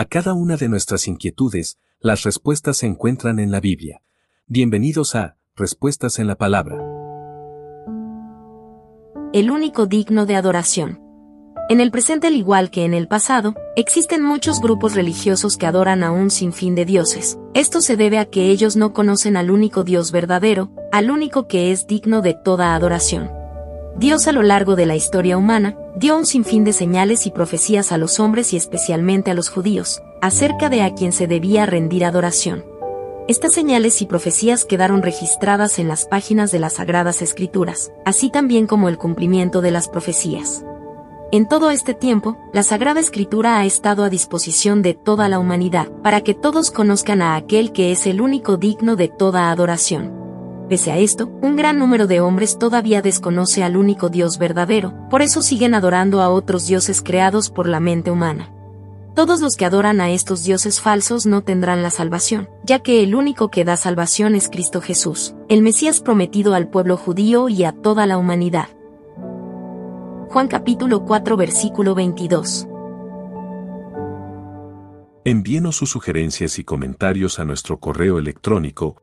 A cada una de nuestras inquietudes, las respuestas se encuentran en la Biblia. Bienvenidos a Respuestas en la Palabra. El único digno de adoración. En el presente al igual que en el pasado, existen muchos grupos religiosos que adoran a un sinfín de dioses. Esto se debe a que ellos no conocen al único Dios verdadero, al único que es digno de toda adoración. Dios a lo largo de la historia humana, dio un sinfín de señales y profecías a los hombres y especialmente a los judíos, acerca de a quien se debía rendir adoración. Estas señales y profecías quedaron registradas en las páginas de las Sagradas Escrituras, así también como el cumplimiento de las profecías. En todo este tiempo, la Sagrada Escritura ha estado a disposición de toda la humanidad, para que todos conozcan a aquel que es el único digno de toda adoración. Pese a esto, un gran número de hombres todavía desconoce al único Dios verdadero, por eso siguen adorando a otros dioses creados por la mente humana. Todos los que adoran a estos dioses falsos no tendrán la salvación, ya que el único que da salvación es Cristo Jesús, el Mesías prometido al pueblo judío y a toda la humanidad. Juan capítulo 4 versículo 22. Envíenos sus sugerencias y comentarios a nuestro correo electrónico